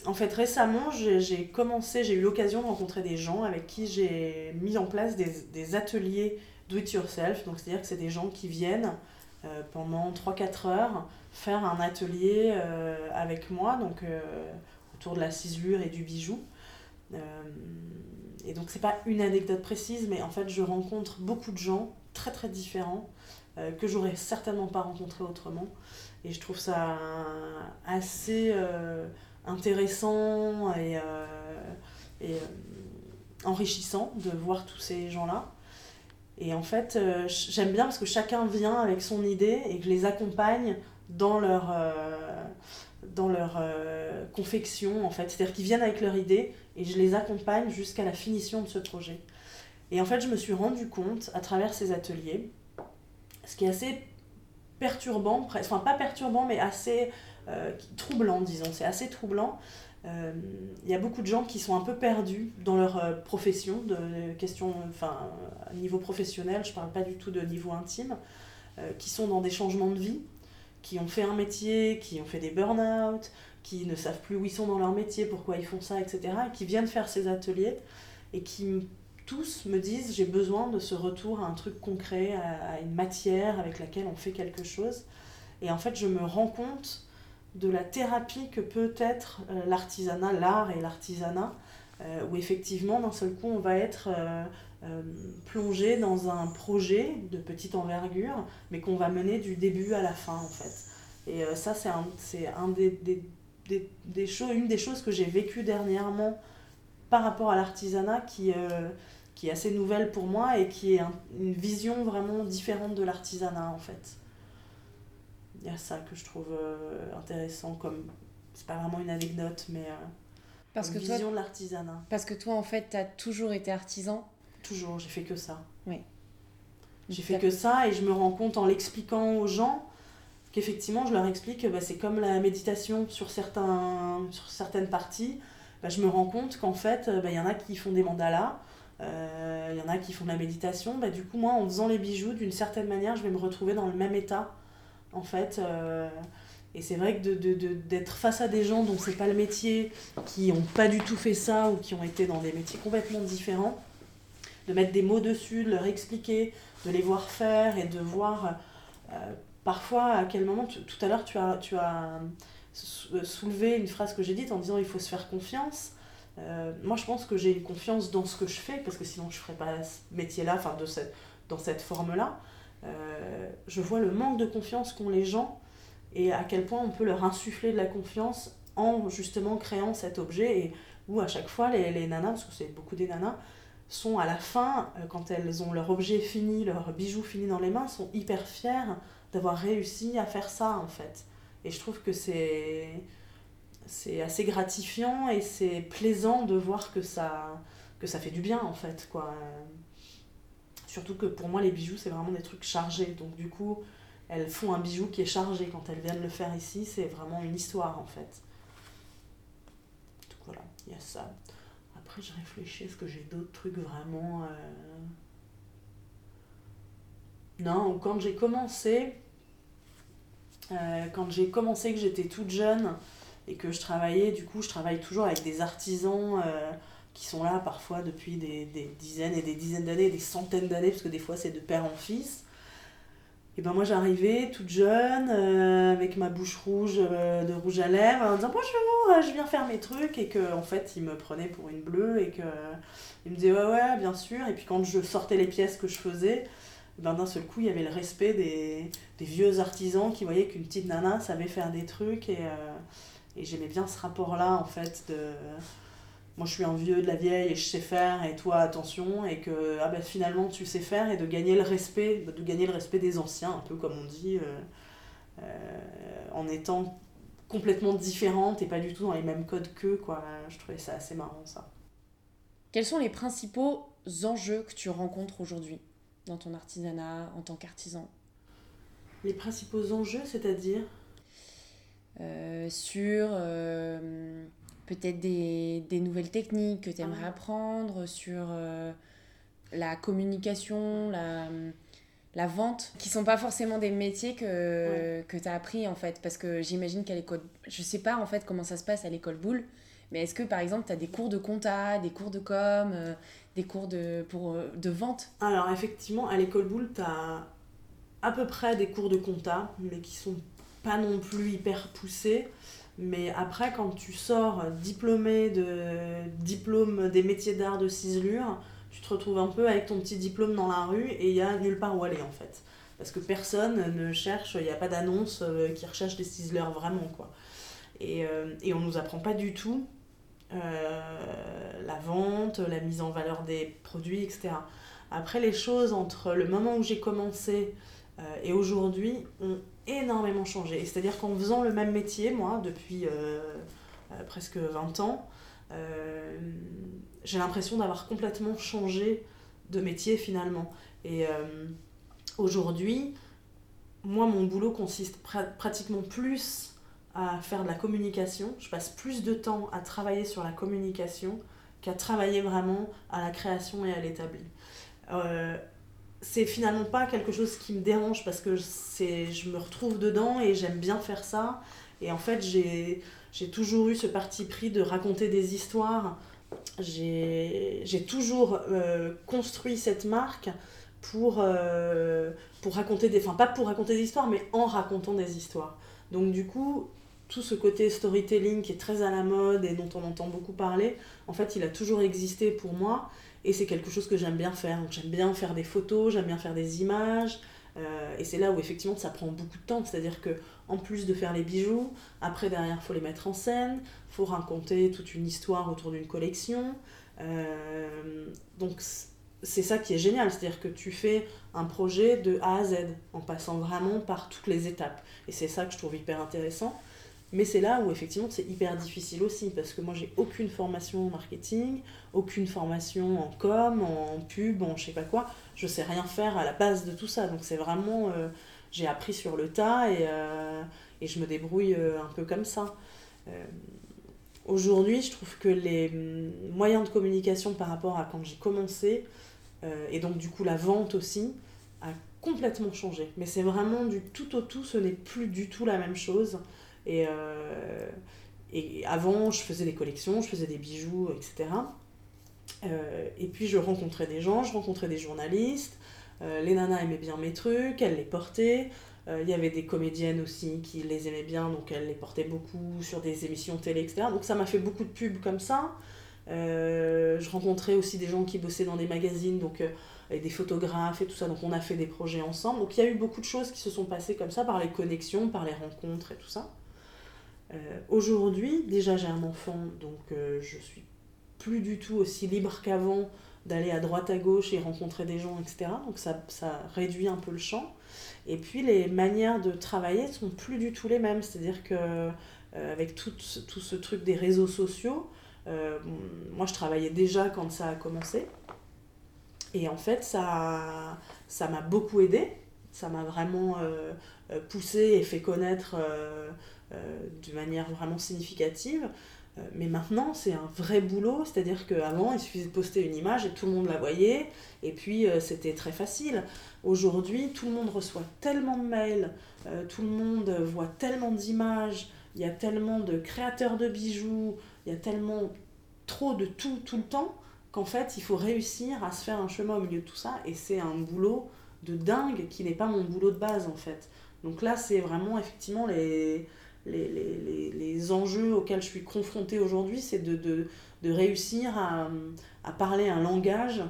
en fait, récemment, j'ai commencé, j'ai eu l'occasion de rencontrer des gens avec qui j'ai mis en place des, des ateliers do it yourself. Donc, c'est-à-dire que c'est des gens qui viennent euh, pendant 3-4 heures faire un atelier avec moi, donc autour de la ciselure et du bijou. Et donc, c'est pas une anecdote précise, mais en fait, je rencontre beaucoup de gens très très différents euh, que j'aurais certainement pas rencontré autrement. Et je trouve ça assez euh, intéressant et, euh, et enrichissant de voir tous ces gens-là. Et en fait, j'aime bien parce que chacun vient avec son idée et que je les accompagne dans leur, dans leur confection, en fait. C'est-à-dire qu'ils viennent avec leur idée et je les accompagne jusqu'à la finition de ce projet. Et en fait, je me suis rendu compte à travers ces ateliers ce qui est assez perturbant, enfin pas perturbant, mais assez euh, troublant, disons. C'est assez troublant. Il euh, y a beaucoup de gens qui sont un peu perdus dans leur euh, profession, de, questions, enfin, niveau professionnel, je parle pas du tout de niveau intime, qui sont dans des changements de vie, qui ont fait un métier, qui ont fait des burn-out, qui ne savent plus où ils sont dans leur métier, pourquoi ils font ça, etc., et qui viennent faire ces ateliers et qui tous me disent j'ai besoin de ce retour à un truc concret, à, une matière avec laquelle on fait quelque chose. Et en fait, je me rends compte de la thérapie que peut être euh, l'artisanat, l'art et l'artisanat, euh, où effectivement, d'un seul coup, on va être euh, plongé dans un projet de petite envergure, mais qu'on va mener du début à la fin, en fait. Et ça, c'est un, un des, des, des, des, choses, une des choses que j'ai vécues dernièrement par rapport à l'artisanat qui qui est assez nouvelle pour moi et qui est une vision vraiment différente de l'artisanat en fait. Il y a ça que je trouve euh, intéressant comme c'est pas vraiment une anecdote mais euh, parce une que vision de l'artisanat. Parce que toi en fait tu as toujours été artisan Toujours, j'ai fait que ça. Oui. J'ai fait que ça et je me rends compte en l'expliquant aux gens qu'effectivement je leur explique que bah, c'est comme la méditation sur, certains, sur certaines parties. Bah, je me rends compte qu'en fait, bah, il y en a qui font des mandalas, il euh, y en a qui font de la méditation. Bah, du coup, moi, en faisant les bijoux, d'une certaine manière, je vais me retrouver dans le même état, en fait. Euh, et c'est vrai que d'être de, de, face à des gens dont c'est pas le métier, qui n'ont pas du tout fait ça ou qui ont été dans des métiers complètement différents, de mettre des mots dessus, de leur expliquer, de les voir faire et de voir euh, parfois à quel moment, tout à l'heure tu as, tu as soulevé une phrase que j'ai dite en disant il faut se faire confiance. Euh, moi, je pense que j'ai une confiance dans ce que je fais, parce que sinon, je ne ferais pas ce métier-là, enfin, de cette, dans cette forme-là. Euh, je vois le manque de confiance qu'ont les gens et à quel point on peut leur insuffler de la confiance en justement créant cet objet et où à chaque fois les, les nanas, parce que c'est beaucoup des nanas, sont à la fin, euh, quand elles ont leur objet fini, leur bijou fini dans les mains, sont hyper fières d'avoir réussi à faire ça en fait. Et je trouve que c'est assez gratifiant et c'est plaisant de voir que ça, fait du bien en fait. Quoi. Surtout que pour moi les bijoux c'est vraiment des trucs chargés. Donc du coup elles font un bijou qui est chargé quand elles viennent le faire ici. C'est vraiment une histoire en fait. il y a ça. Après, je réfléchis, est-ce que j'ai d'autres trucs vraiment. Non, quand j'ai commencé, quand j'ai commencé, que j'étais toute jeune et que je travaillais, du coup, je travaille toujours avec des artisans qui sont là parfois depuis des, des dizaines et des dizaines d'années, des centaines d'années, parce que des fois c'est de père en fils. Et ben moi j'arrivais toute jeune, euh, avec ma bouche rouge euh, de rouge à lèvres, en disant bonjour, euh, je viens faire mes trucs, et que en fait il me prenait pour une bleue, et que il me disait ouais ouais bien sûr, et puis quand je sortais les pièces que je faisais, ben d'un seul coup il y avait le respect des, des vieux artisans qui voyaient qu'une petite nana savait faire des trucs, et, et j'aimais bien ce rapport là en fait de moi je suis un vieux de la vieille et je sais faire et toi attention et que ah bah, finalement tu sais faire et de gagner le respect de gagner le respect des anciens un peu comme on dit euh, euh, en étant complètement différente et pas du tout dans les mêmes codes qu'eux quoi. Je trouvais ça assez marrant ça. Quels sont les principaux enjeux que tu rencontres aujourd'hui dans ton artisanat en tant qu'artisan? Les principaux enjeux c'est-à-dire? Euh, sur peut-être des, des, nouvelles techniques que tu aimerais ah. apprendre, sur euh, la communication, la, la vente, qui sont pas forcément des métiers que, que tu as appris en fait. Parce que j'imagine qu'à l'école, je sais pas en fait comment ça se passe à l'école boule, mais est-ce que par exemple tu as des cours de compta, des cours de com, euh, des cours de, pour, euh, de vente? Alors effectivement, à l'école boule, tu as à peu près des cours de compta, mais qui sont pas non plus hyper poussés. Mais après, quand tu sors diplômé de diplôme des métiers d'art de ciselure, tu te retrouves un peu avec ton petit diplôme dans la rue et il n'y a nulle part où aller en fait. Parce que personne ne cherche, il n'y a pas d'annonce euh, qui recherche des ciseleurs vraiment quoi. Et, euh, et on ne nous apprend pas du tout euh, la vente, la mise en valeur des produits, etc. Après, les choses entre le moment où j'ai commencé et aujourd'hui ont énormément changé. C'est-à-dire qu'en faisant le même métier, moi, depuis euh, euh, presque 20 ans, euh, j'ai l'impression d'avoir complètement changé de métier finalement. Et aujourd'hui, moi, mon boulot consiste pratiquement plus à faire de la communication. Je passe plus de temps à travailler sur la communication qu'à travailler vraiment à la création et à l'établi c'est finalement pas quelque chose qui me dérange parce que c'est je me retrouve dedans et j'aime bien faire ça. Et en fait j'ai toujours eu ce parti pris de raconter des histoires. J'ai toujours euh, construit cette marque pour, euh, pour raconter des enfin pas pour raconter des histoires mais en racontant des histoires. Donc du coup tout ce côté storytelling qui est très à la mode et dont on entend beaucoup parler en fait il a toujours existé pour moi et c'est quelque chose que j'aime bien faire. j'aime bien faire des photos, j'aime bien faire des images. Euh, et c'est là où effectivement ça prend beaucoup de temps. C'est-à-dire que en plus de faire les bijoux, après derrière il faut les mettre en scène, il faut raconter toute une histoire autour d'une collection. Euh, donc c'est ça qui est génial, c'est-à-dire que tu fais un projet de A à Z en passant vraiment par toutes les étapes. Et c'est ça que je trouve hyper intéressant. Mais c'est là où effectivement c'est hyper difficile aussi, parce que moi j'ai aucune formation en marketing, aucune formation en com, en pub, en je sais pas quoi. Je sais rien faire à la base de tout ça. Donc c'est vraiment. Euh, j'ai appris sur le tas et, euh, et je me débrouille euh, un peu comme ça. Aujourd'hui, je trouve que les mm, moyens de communication par rapport à quand j'ai commencé, et donc du coup la vente aussi, a complètement changé. Mais c'est vraiment du tout au tout, ce n'est plus du tout la même chose. Et, euh, et avant, je faisais des collections, je faisais des bijoux, etc. Euh, et puis je rencontrais des gens, je rencontrais des journalistes. Euh, les nanas aimaient bien mes trucs, elles les portaient. Il y avait des comédiennes aussi qui les aimaient bien, donc elles les portaient beaucoup sur des émissions télé, etc. Donc ça m'a fait beaucoup de pubs comme ça. je rencontrais aussi des gens qui bossaient dans des magazines, donc des photographes et tout ça. Donc on a fait des projets ensemble. Donc il y a eu beaucoup de choses qui se sont passées comme ça par les connexions, par les rencontres et tout ça. Euh, aujourd'hui, déjà j'ai un enfant, donc euh, je suis plus du tout aussi libre qu'avant d'aller à droite à gauche et rencontrer des gens, etc. Donc ça, ça réduit un peu le champ. Et puis les manières de travailler sont plus du tout les mêmes. C'est-à-dire que euh, avec tout, tout, ce truc des réseaux sociaux, moi je travaillais déjà quand ça a commencé. Et en fait, ça ça m'a beaucoup aidé. Ça m'a vraiment poussé et fait connaître euh, de manière vraiment significative. Euh, mais maintenant, c'est un vrai boulot, c'est-à-dire qu'avant, il suffisait de poster une image et tout le monde la voyait, et puis euh, c'était très facile. Aujourd'hui, tout le monde reçoit tellement de mails, euh, tout le monde voit tellement d'images, il y a tellement de créateurs de bijoux, il y a tellement trop de tout tout le temps, qu'en fait, il faut réussir à se faire un chemin au milieu de tout ça, et c'est un boulot de dingue qui n'est pas mon boulot de base, en fait. Donc là, c'est vraiment effectivement les les, les, les, enjeux auxquels je suis confrontée aujourd'hui, c'est de, de, de, réussir à, à, parler un langage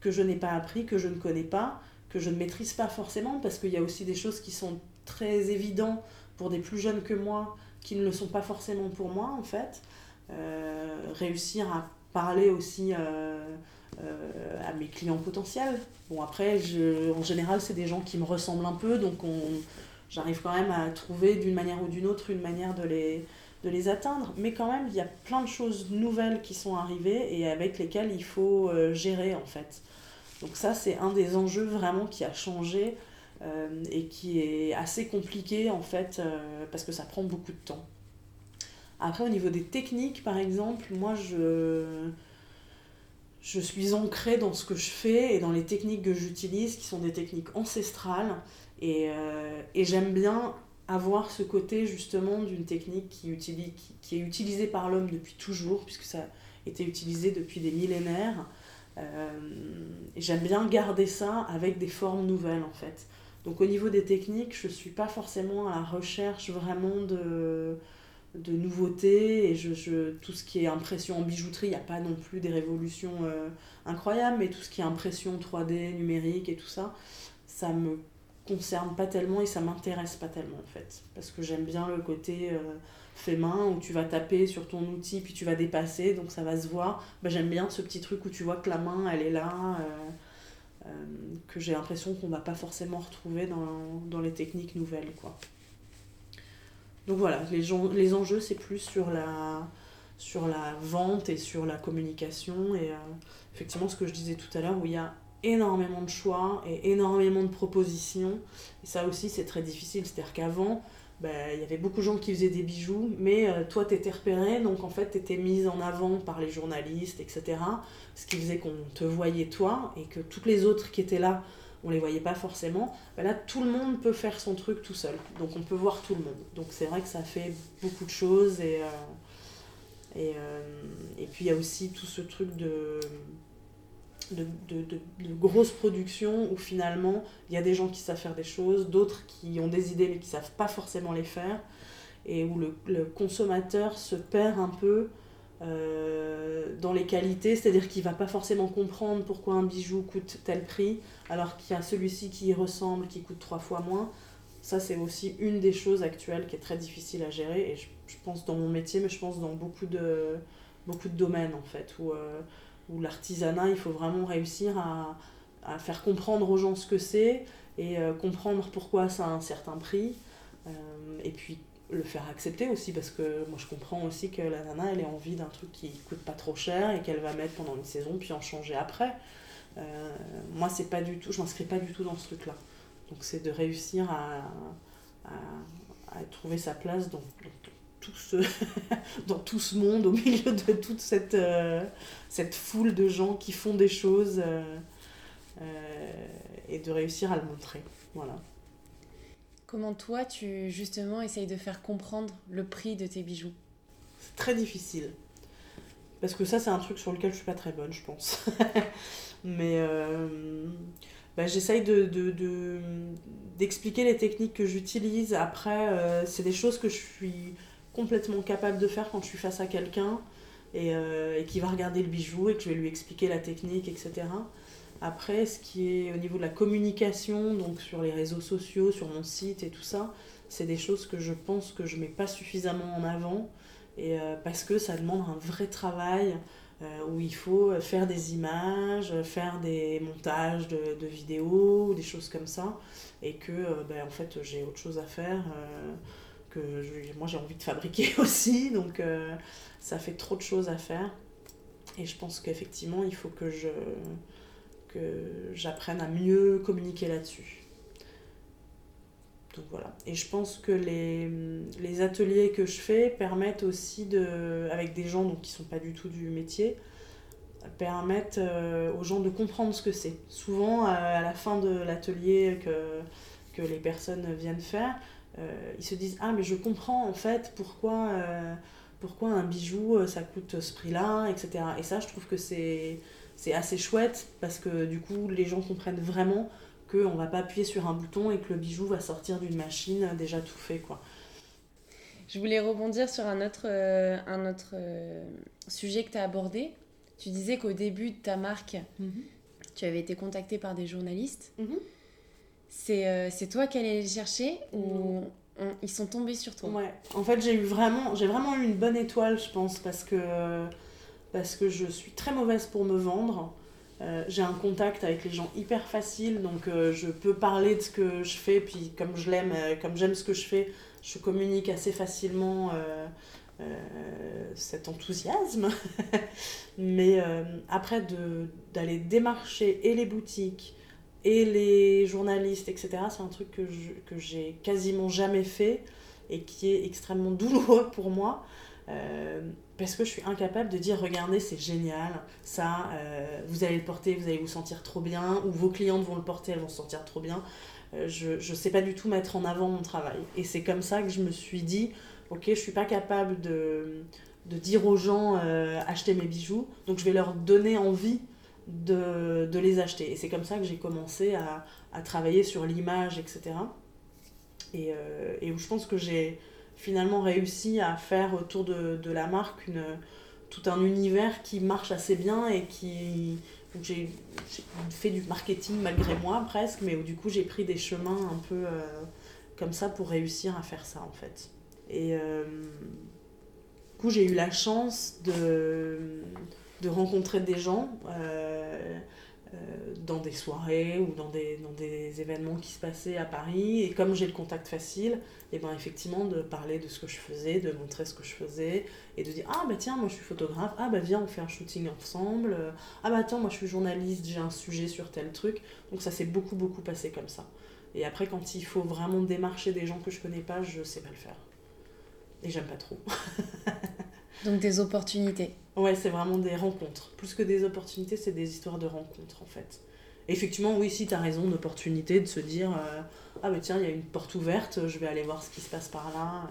que je n'ai pas appris, que je ne connais pas, que je ne maîtrise pas forcément, parce qu'il y a aussi des choses qui sont très évidentes pour des plus jeunes que moi, qui ne le sont pas forcément pour moi, en fait. Euh, réussir à parler aussi euh, euh, à mes clients potentiels. Bon, après, je, en général, c'est des gens qui me ressemblent un peu, donc on j'arrive quand même à trouver d'une manière ou d'une autre une manière de les, de les atteindre. Mais quand même, il y a plein de choses nouvelles qui sont arrivées et avec lesquelles il faut euh, gérer en fait. Donc ça, c'est un des enjeux vraiment qui a changé euh, et qui est assez compliqué en fait euh, parce que ça prend beaucoup de temps. Après, au niveau des techniques, par exemple, moi, je, je suis ancrée dans ce que je fais et dans les techniques que j'utilise, qui sont des techniques ancestrales et, euh, et j'aime bien avoir ce côté justement d'une technique qui, utilise, qui, est utilisée par l'homme depuis toujours, puisque ça a été utilisé depuis des millénaires. Euh, j'aime bien garder ça avec des formes nouvelles en fait. Donc au niveau des techniques, je ne suis pas forcément à la recherche vraiment de, de nouveautés. Et je, je, tout ce qui est impression en bijouterie, il n'y a pas non plus des révolutions euh, incroyables, mais tout ce qui est impression 3D, numérique et tout ça, ça me concerne pas tellement et ça m'intéresse pas tellement en fait. Parce que j'aime bien le côté euh, fait main où tu vas taper sur ton outil puis tu vas dépasser donc ça va se voir. Bah, j'aime bien ce petit truc où tu vois que la main elle est là, euh, euh, que j'ai l'impression qu'on va pas forcément retrouver dans, dans, les techniques nouvelles quoi. Donc voilà, les, gens, les enjeux c'est plus sur la, sur la vente et sur la communication et effectivement ce que je disais tout à l'heure où il y a énormément de choix et énormément de propositions. Et ça aussi, c'est très difficile. C'est-à-dire qu'avant, ben, il y avait beaucoup de gens qui faisaient des bijoux, mais euh, toi, tu étais repéré, donc en fait, tu étais mise en avant par les journalistes, etc. Ce qui faisait qu'on te voyait toi et que toutes les autres qui étaient là, on les voyait pas forcément. Ben là, tout le monde peut faire son truc tout seul. Donc on peut voir tout le monde. Donc c'est vrai que ça fait beaucoup de choses et. Euh, et, euh, et puis il y a aussi tout ce truc de de, de, de, grosses productions où finalement il y a des gens qui savent faire des choses, d'autres qui ont des idées mais qui ne savent pas forcément les faire, et où le, le consommateur se perd un peu euh, dans les qualités, c'est-à-dire qu'il ne va pas forcément comprendre pourquoi un bijou coûte tel prix, alors qu'il y a celui-ci qui y ressemble, qui coûte trois fois moins. Ça, c'est aussi une des choses actuelles qui est très difficile à gérer, et je, je, pense dans mon métier, mais je pense dans beaucoup de, beaucoup de domaines en fait, où... Euh, où l'artisanat, il faut vraiment réussir à, faire comprendre aux gens ce que c'est et euh, comprendre pourquoi ça a un certain prix. Euh, et puis le faire accepter aussi, parce que moi je comprends aussi que la nana, elle ait envie d'un truc qui coûte pas trop cher et qu'elle va mettre pendant une saison, puis en changer après. Euh, moi, c'est pas du tout, je m'inscris pas du tout dans ce truc-là. Donc c'est de réussir à, trouver sa place tout ce, <laughs> dans tout ce monde, au milieu de toute cette, euh, cette foule de gens qui font des choses euh, euh, et de réussir à le montrer. Voilà. Comment toi, tu justement essayes de faire comprendre le prix de tes bijoux? C'est très difficile. Parce que ça, c'est un truc sur lequel je suis pas très bonne, je pense. <laughs> Mais euh, bah, j'essaye de, de, de, d'expliquer les techniques que j'utilise. Après, euh, c'est des choses que je suis complètement capable de faire quand je suis face à quelqu'un et, euh, et qui va regarder le bijou et que je vais lui expliquer la technique, etc. Après, ce qui est au niveau de la communication, donc sur les réseaux sociaux, sur mon site et tout ça, c'est des choses que je pense que je mets pas suffisamment en avant et euh, parce que ça demande un vrai travail euh, où il faut faire des images, faire des montages de, vidéos, des choses comme ça et que ben, en fait j'ai autre chose à faire. Euh, moi j'ai envie de fabriquer <laughs> aussi, donc euh, ça fait trop de choses à faire. Et je pense qu'effectivement, il faut que je que j'apprenne à mieux communiquer là-dessus. donc voilà. Et je pense que les, les, ateliers que je fais permettent aussi de, avec des gens donc, qui sont pas du tout du métier, permettent aux gens de comprendre ce que c'est. Souvent, à la fin de l'atelier que, que les personnes viennent faire, ils se disent Ah, mais je comprends en fait pourquoi pourquoi un bijou euh, ça coûte ce prix-là, etc. Et ça, je trouve que c'est assez chouette parce que du coup, les gens comprennent vraiment qu'on va pas appuyer sur un bouton et que le bijou va sortir d'une machine déjà tout fait, quoi. Je voulais rebondir sur un autre, euh, un autre euh, sujet que tu as abordé. Tu disais qu'au début de ta marque, mhm. tu avais été contacté par des journalistes. Mhm. C'est toi qui allais les chercher ou ils sont tombés sur toi? Ouais. En fait, j'ai eu vraiment, j'ai vraiment eu une bonne étoile, je pense, parce que parce que je suis très mauvaise pour me vendre. Euh, j'ai un contact avec les gens hyper facile, donc euh, je peux parler de ce que je fais, puis comme je l'aime, euh, comme j'aime ce que je fais, je communique assez facilement cet enthousiasme. <laughs> Mais après, d'aller démarcher et les boutiques, et les journalistes, etc. C'est un truc que, que j'ai quasiment jamais fait et qui est extrêmement <laughs> douloureux pour moi. Euh, parce que je suis incapable de dire regardez c'est génial ça euh, vous allez le porter vous allez vous sentir trop bien ou vos clientes vont le porter elles vont se sentir trop bien euh, je ne sais pas du tout mettre en avant mon travail et c'est comme ça que je me suis dit ok je suis pas capable de, de dire aux gens achetez mes bijoux donc je vais leur donner envie de, de les acheter. Et c'est comme ça que j'ai commencé à, à, travailler sur l'image, etc. Et, euh, et, où je pense que j'ai finalement réussi à faire autour de, de, la marque une, tout un univers qui marche assez bien et qui j'ai fait du marketing malgré moi presque, mais où du coup j'ai pris des chemins un peu euh, comme ça pour réussir à faire ça en fait. Et euh, du coup j'ai eu la chance de de rencontrer des gens euh, euh, dans des soirées ou dans des, dans des événements qui se passaient à Paris. Et comme j'ai le contact facile, et eh ben effectivement de parler de ce que je faisais, de montrer ce que je faisais et de dire Ah bah tiens, moi je suis photographe, ah bah viens, on fait un shooting ensemble, ah bah attends, moi je suis journaliste, j'ai un sujet sur tel truc. Donc ça s'est beaucoup beaucoup passé comme ça. Et après, quand il faut vraiment démarcher des gens que je connais pas, je sais pas le faire. Et j'aime pas trop. <laughs> Donc des opportunités. Ouais, c'est vraiment des rencontres. Plus que des opportunités, c'est des histoires de rencontres en fait. effectivement, oui, si tu as raison, d'opportunité de se dire euh, Ah, mais tiens, il y a une porte ouverte, je vais aller voir ce qui se passe par là.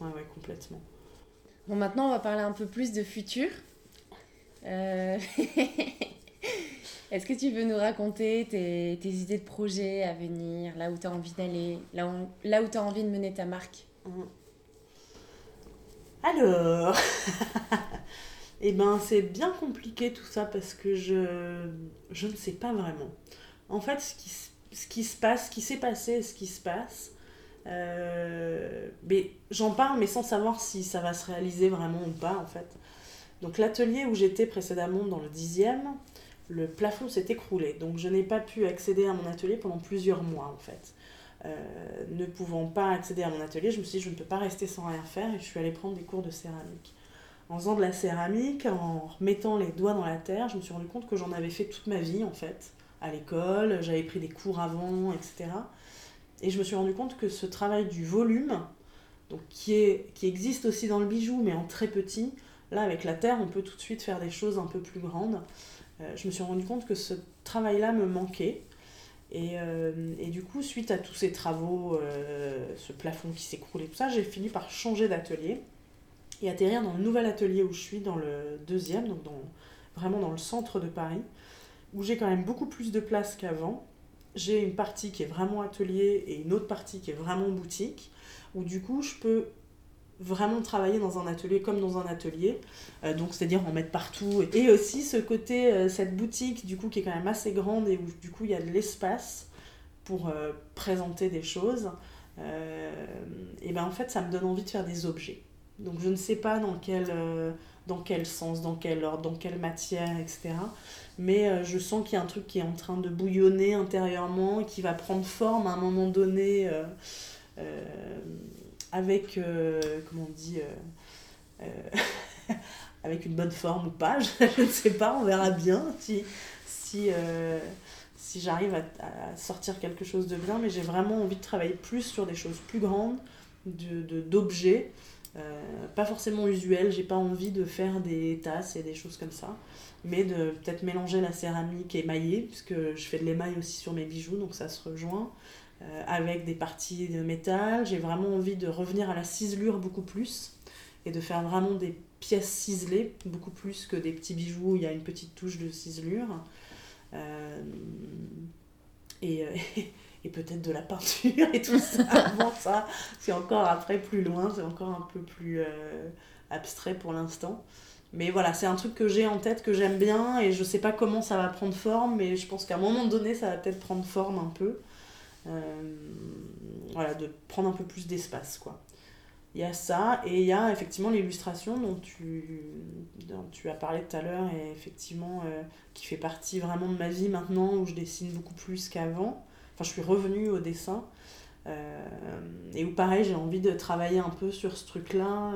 Ouais, ouais, complètement. Bon, maintenant, on va parler un peu plus de futur. Euh, <laughs> est-ce que tu veux nous raconter tes, tes, idées de projet à venir, là où tu as envie d'aller, là où, là où tu as envie de mener ta marque? Mmh. Alors, <laughs> eh ben c'est bien compliqué tout ça parce que je, ne sais pas vraiment. En fait, ce qui, ce qui se passe, ce qui s'est passé, ce qui se passe, euh, mais j'en parle mais sans savoir si ça va se réaliser vraiment ou pas en fait. Donc l'atelier où j'étais précédemment dans le dixième, le plafond s'est écroulé. Donc je n'ai pas pu accéder à mon atelier pendant plusieurs mois en fait. Euh, ne pouvant pas accéder à mon atelier, je me suis dit je ne peux pas rester sans rien faire et je suis allée prendre des cours de céramique. En faisant de la céramique, en remettant les doigts dans la terre, je me suis rendu compte que j'en avais fait toute ma vie en fait, à l'école, j'avais pris des cours avant, etc. Et je me suis rendu compte que ce travail du volume, donc qui, est, qui existe aussi dans le bijou, mais en très petit, là avec la terre, on peut tout de suite faire des choses un peu plus grandes. Euh, je me suis rendu compte que ce travail-là me manquait et, euh, et, du coup, suite à tous ces travaux, euh, ce plafond qui s'écroule et tout ça, j'ai fini par changer d'atelier et atterrir dans le nouvel atelier où je suis, dans le deuxième, donc vraiment dans le centre de Paris, où j'ai quand même beaucoup plus de place qu'avant. J'ai une partie qui est vraiment atelier et une autre partie qui est vraiment boutique, où du coup je peux vraiment travailler dans un atelier comme dans un atelier, euh, donc c'est-à-dire en mettre partout. Et aussi ce côté, euh, cette boutique du coup qui est quand même assez grande et où du coup il y a de l'espace pour euh, présenter des choses, et ben en fait ça me donne envie de faire des objets. Donc je ne sais pas dans quel, dans quel sens, dans quel ordre, dans quelle matière, etc. Mais je sens qu'il y a un truc qui est en train de bouillonner intérieurement, qui va prendre forme à un moment donné avec, euh, comment on dit, euh, euh, <laughs> avec une bonne forme ou pas, <laughs> je, ne sais pas, on verra bien si, si, si j'arrive à, sortir quelque chose de bien, mais j'ai vraiment envie de travailler plus sur des choses plus grandes, d'objets, de, euh, pas forcément usuels. J'ai pas envie de faire des tasses et des choses comme ça, mais de peut-être mélanger la céramique émaillée, puisque je fais de l'émail aussi sur mes bijoux, donc ça se rejoint. Euh, avec des parties de métal. J'ai vraiment envie de revenir à la ciselure beaucoup plus et de faire vraiment des pièces ciselées beaucoup plus que des petits bijoux où il y a une petite touche de ciselure. Euh, et, euh, <laughs> et peut-être de la peinture et tout ça. <laughs> bon, ça, c'est encore après plus loin, c'est encore un peu plus abstrait pour l'instant. Mais voilà, c'est un truc que j'ai en tête, que j'aime bien, et je sais pas comment ça va prendre forme, mais je pense qu'à un moment donné, ça va peut-être prendre forme un peu. Euh, voilà, de prendre un peu plus d'espace, quoi. Il y a ça, et il y a effectivement l'illustration dont tu, dont tu as parlé tout à l'heure, et effectivement, euh, qui fait partie vraiment de ma vie maintenant, où je dessine beaucoup plus qu'avant. Enfin, je suis revenue au dessin, euh, et où pareil, j'ai envie de travailler un peu sur ce truc-là.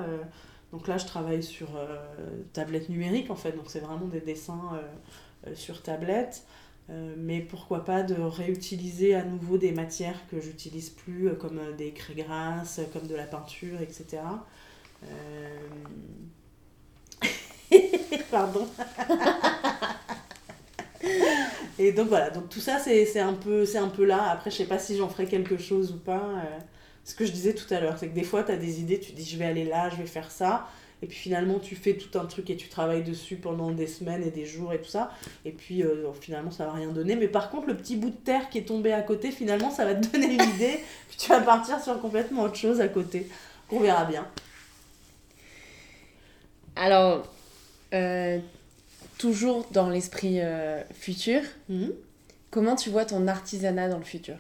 donc là, je travaille sur tablette numérique, en fait, donc c'est vraiment des dessins sur tablette. Euh, mais pourquoi pas de réutiliser à nouveau des matières que j'utilise plus, euh, comme euh, des craies grasses, comme de la peinture, etc. <laughs> Pardon. Et donc voilà, donc tout ça c'est un, peu, un peu là. Après, je sais pas si j'en ferai quelque chose ou pas. ce que je disais tout à l'heure, c'est que des fois, tu as des idées, tu dis je vais aller là, je vais faire ça. Et puis finalement, tu fais tout un truc et tu travailles dessus pendant des semaines et des jours et tout ça. Et puis euh, finalement, ça va rien donner. Mais par contre, le petit bout de terre qui est tombé à côté, finalement, ça va te <laughs> donner une idée. Puis tu vas partir sur complètement autre chose à côté. On verra bien. Alors, euh, toujours dans l'esprit euh, futur, mhm. comment tu vois ton artisanat dans le futur?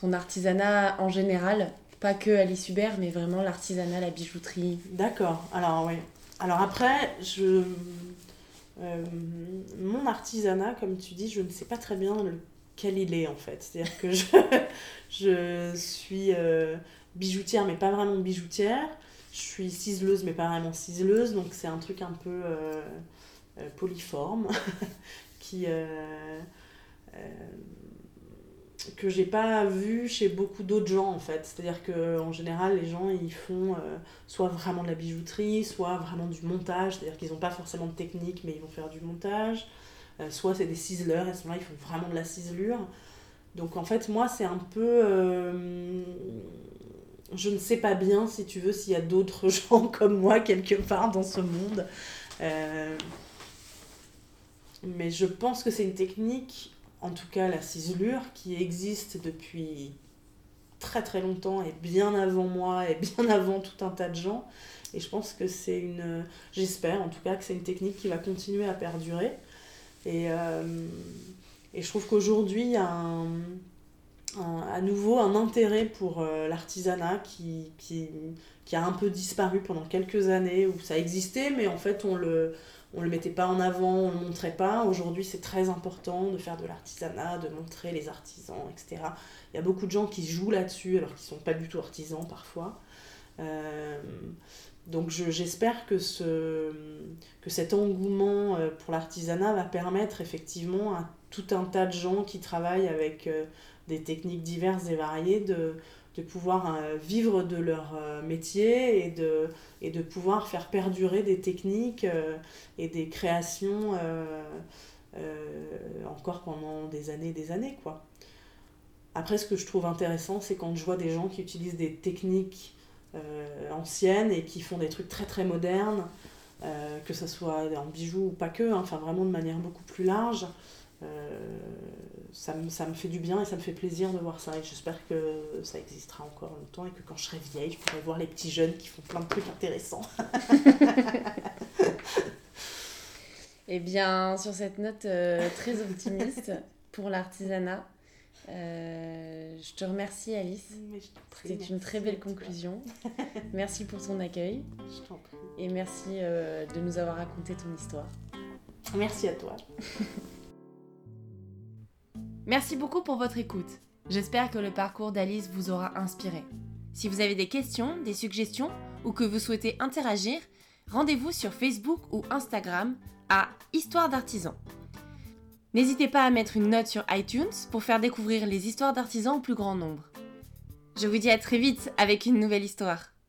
Ton artisanat en général? Pas que Alice Hubert, mais vraiment l'artisanat, la bijouterie. D'accord. Alors, oui. Alors après, je... Euh, mon artisanat, comme tu dis, je ne sais pas très bien lequel il est en fait. C'est-à-dire que je, <laughs> je suis euh, bijoutière, mais pas vraiment bijoutière. Je suis ciseleuse, mais pas vraiment ciseleuse. Donc c'est un truc un peu euh, polyforme <laughs> qui que j'ai pas vu chez beaucoup d'autres gens en fait. C'est-à-dire que en général les gens ils font euh, soit vraiment de la bijouterie, soit vraiment du montage, c'est-à-dire qu'ils n'ont pas forcément de technique mais ils vont faire du montage. Euh, soit c'est des ciseleurs, ce moment-là ils font vraiment de la ciselure. Donc en fait moi c'est un peu... Euh, je ne sais pas bien si tu veux s'il y a d'autres <laughs> gens comme moi quelque part dans ce monde. mais je pense que c'est une technique en tout cas la ciselure, qui existe depuis très très longtemps et bien avant moi et bien avant tout un tas de gens. Et je pense que c'est une. J'espère en tout cas que c'est une technique qui va continuer à perdurer. Et, euh, je trouve qu'aujourd'hui, il y a à nouveau un intérêt pour euh, l'artisanat qui, qui, qui, a un peu disparu pendant quelques années, où ça existait, mais en fait on le, on le mettait pas en avant, on le montrait pas. Aujourd'hui, c'est très important de faire de l'artisanat, de montrer les artisans, etc. Il y a beaucoup de gens qui jouent là-dessus alors qu'ils sont pas du tout artisans parfois. Euh, donc j'espère que cet engouement euh, pour l'artisanat va permettre effectivement à tout un tas de gens qui travaillent avec euh, des techniques diverses et variées de, de pouvoir euh, vivre de leur euh, métier et de, et de pouvoir faire perdurer des techniques euh, et des créations encore pendant des années et des années. Quoi. Après, ce que je trouve intéressant, c'est quand je vois des gens qui utilisent des techniques anciennes et qui font des trucs très très modernes, que ce soit en bijoux ou pas que, hein, enfin vraiment de manière beaucoup plus large ça me, ça me fait du bien et ça me fait plaisir de voir ça. Et j'espère que ça existera encore longtemps et que quand je serai vieille, je pourrai voir les petits jeunes qui font plein de trucs intéressants. <laughs> eh bien, sur cette note euh, très optimiste pour l'artisanat, euh, je te remercie Alice. C'est une très belle conclusion. merci pour ton accueil. Et merci euh, de nous avoir raconté ton histoire. Merci à toi. <laughs> Merci beaucoup pour votre écoute. J'espère que le parcours d'Alice vous aura inspiré. Si vous avez des questions, des suggestions ou que vous souhaitez interagir, rendez-vous sur Facebook ou Instagram à Histoire d'artisan. N'hésitez pas à mettre une note sur iTunes pour faire découvrir les histoires d'artisans au plus grand nombre. Je vous dis à très vite avec une nouvelle histoire.